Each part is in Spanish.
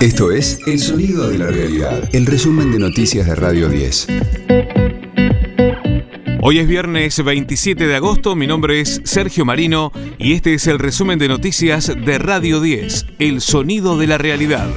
Esto es El Sonido de la Realidad, el resumen de noticias de Radio 10. Hoy es viernes 27 de agosto, mi nombre es Sergio Marino y este es el resumen de noticias de Radio 10, El Sonido de la Realidad.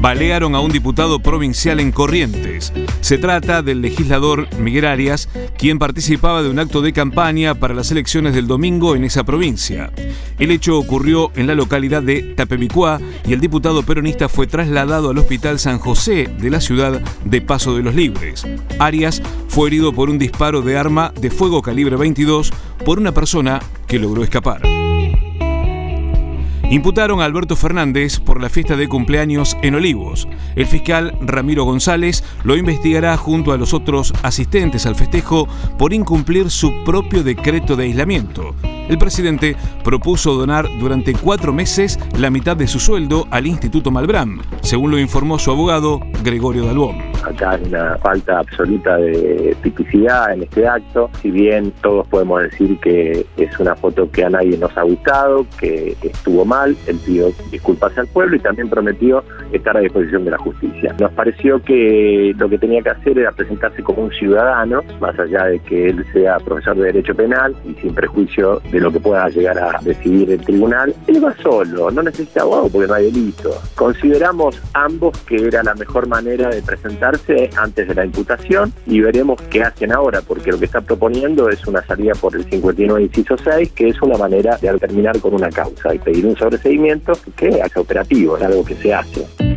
Balearon a un diputado provincial en Corrientes. Se trata del legislador Miguel Arias, quien participaba de un acto de campaña para las elecciones del domingo en esa provincia. El hecho ocurrió en la localidad de Tapemicuá y el diputado peronista fue trasladado al Hospital San José de la ciudad de Paso de los Libres. Arias fue herido por un disparo de arma de fuego calibre 22 por una persona que logró escapar. Imputaron a Alberto Fernández por la fiesta de cumpleaños en Olivos. El fiscal Ramiro González lo investigará junto a los otros asistentes al festejo por incumplir su propio decreto de aislamiento. El presidente propuso donar durante cuatro meses la mitad de su sueldo al Instituto Malbrán, según lo informó su abogado Gregorio Dalbón. Acá hay una falta absoluta de tipicidad en este acto. Si bien todos podemos decir que es una foto que a nadie nos ha gustado, que estuvo mal, él pidió disculpas al pueblo y también prometió estar a disposición de la justicia. Nos pareció que lo que tenía que hacer era presentarse como un ciudadano, más allá de que él sea profesor de Derecho Penal y sin prejuicio de lo que pueda llegar a decidir el tribunal. Él va solo, no necesita abogado porque no hay delito. Consideramos ambos que era la mejor manera de antes de la imputación y veremos qué hacen ahora, porque lo que está proponiendo es una salida por el 59 inciso 6, que es una manera de terminar con una causa y pedir un sobreseguimiento que hace operativo, es algo que se hace.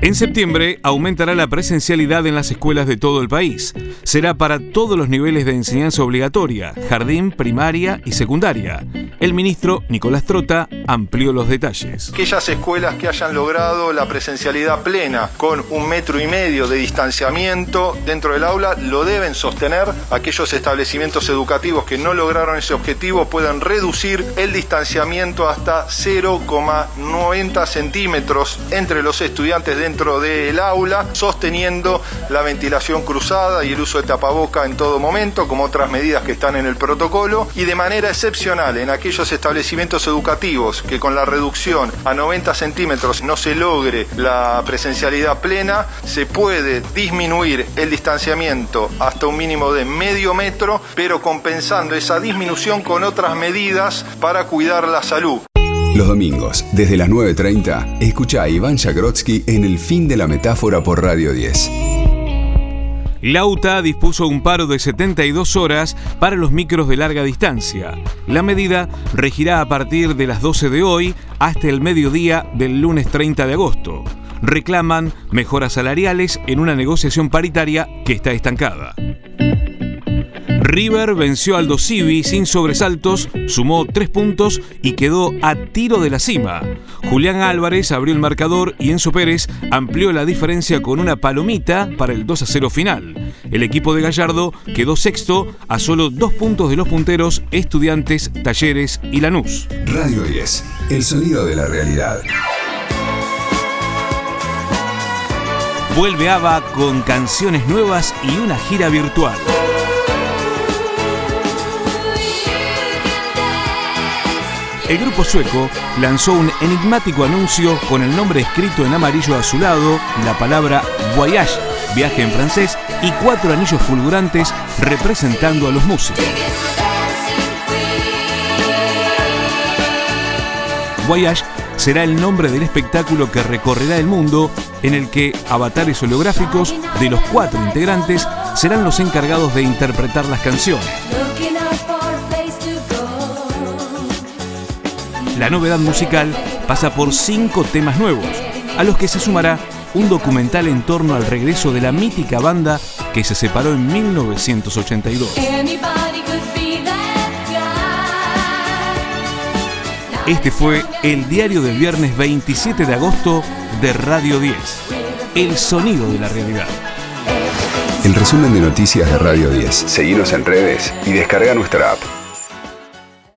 En septiembre aumentará la presencialidad en las escuelas de todo el país. Será para todos los niveles de enseñanza obligatoria, jardín, primaria y secundaria. El ministro Nicolás Trota amplió los detalles. Aquellas escuelas que hayan logrado la presencialidad plena con un metro y medio de distanciamiento dentro del aula lo deben sostener. Aquellos establecimientos educativos que no lograron ese objetivo pueden reducir el distanciamiento hasta 0,90 centímetros entre los estudiantes dentro del aula, sosteniendo la ventilación cruzada y el uso de tapaboca en todo momento, como otras medidas que están en el protocolo, y de manera excepcional en aquellos establecimientos educativos que con la reducción a 90 centímetros no se logre la presencialidad plena, se puede disminuir el distanciamiento hasta un mínimo de medio metro, pero compensando esa disminución con otras medidas para cuidar la salud. Los domingos, desde las 9.30, escucha a Iván Jagrotsky en El fin de la metáfora por Radio 10. Lauta dispuso un paro de 72 horas para los micros de larga distancia. La medida regirá a partir de las 12 de hoy hasta el mediodía del lunes 30 de agosto. Reclaman mejoras salariales en una negociación paritaria que está estancada. River venció al Dosivi sin sobresaltos, sumó tres puntos y quedó a tiro de la cima. Julián Álvarez abrió el marcador y Enzo Pérez amplió la diferencia con una palomita para el 2 a 0 final. El equipo de Gallardo quedó sexto a solo dos puntos de los punteros Estudiantes, Talleres y Lanús. Radio 10, el sonido de la realidad. Vuelve ABBA con canciones nuevas y una gira virtual. El grupo sueco lanzó un enigmático anuncio con el nombre escrito en amarillo azulado, la palabra Voyage, viaje en francés, y cuatro anillos fulgurantes representando a los músicos. Voyage será el nombre del espectáculo que recorrerá el mundo, en el que avatares holográficos de los cuatro integrantes serán los encargados de interpretar las canciones. La novedad musical pasa por cinco temas nuevos, a los que se sumará un documental en torno al regreso de la mítica banda que se separó en 1982. Este fue el diario del viernes 27 de agosto de Radio 10, el sonido de la realidad. El resumen de noticias de Radio 10. Seguimos en redes y descarga nuestra app.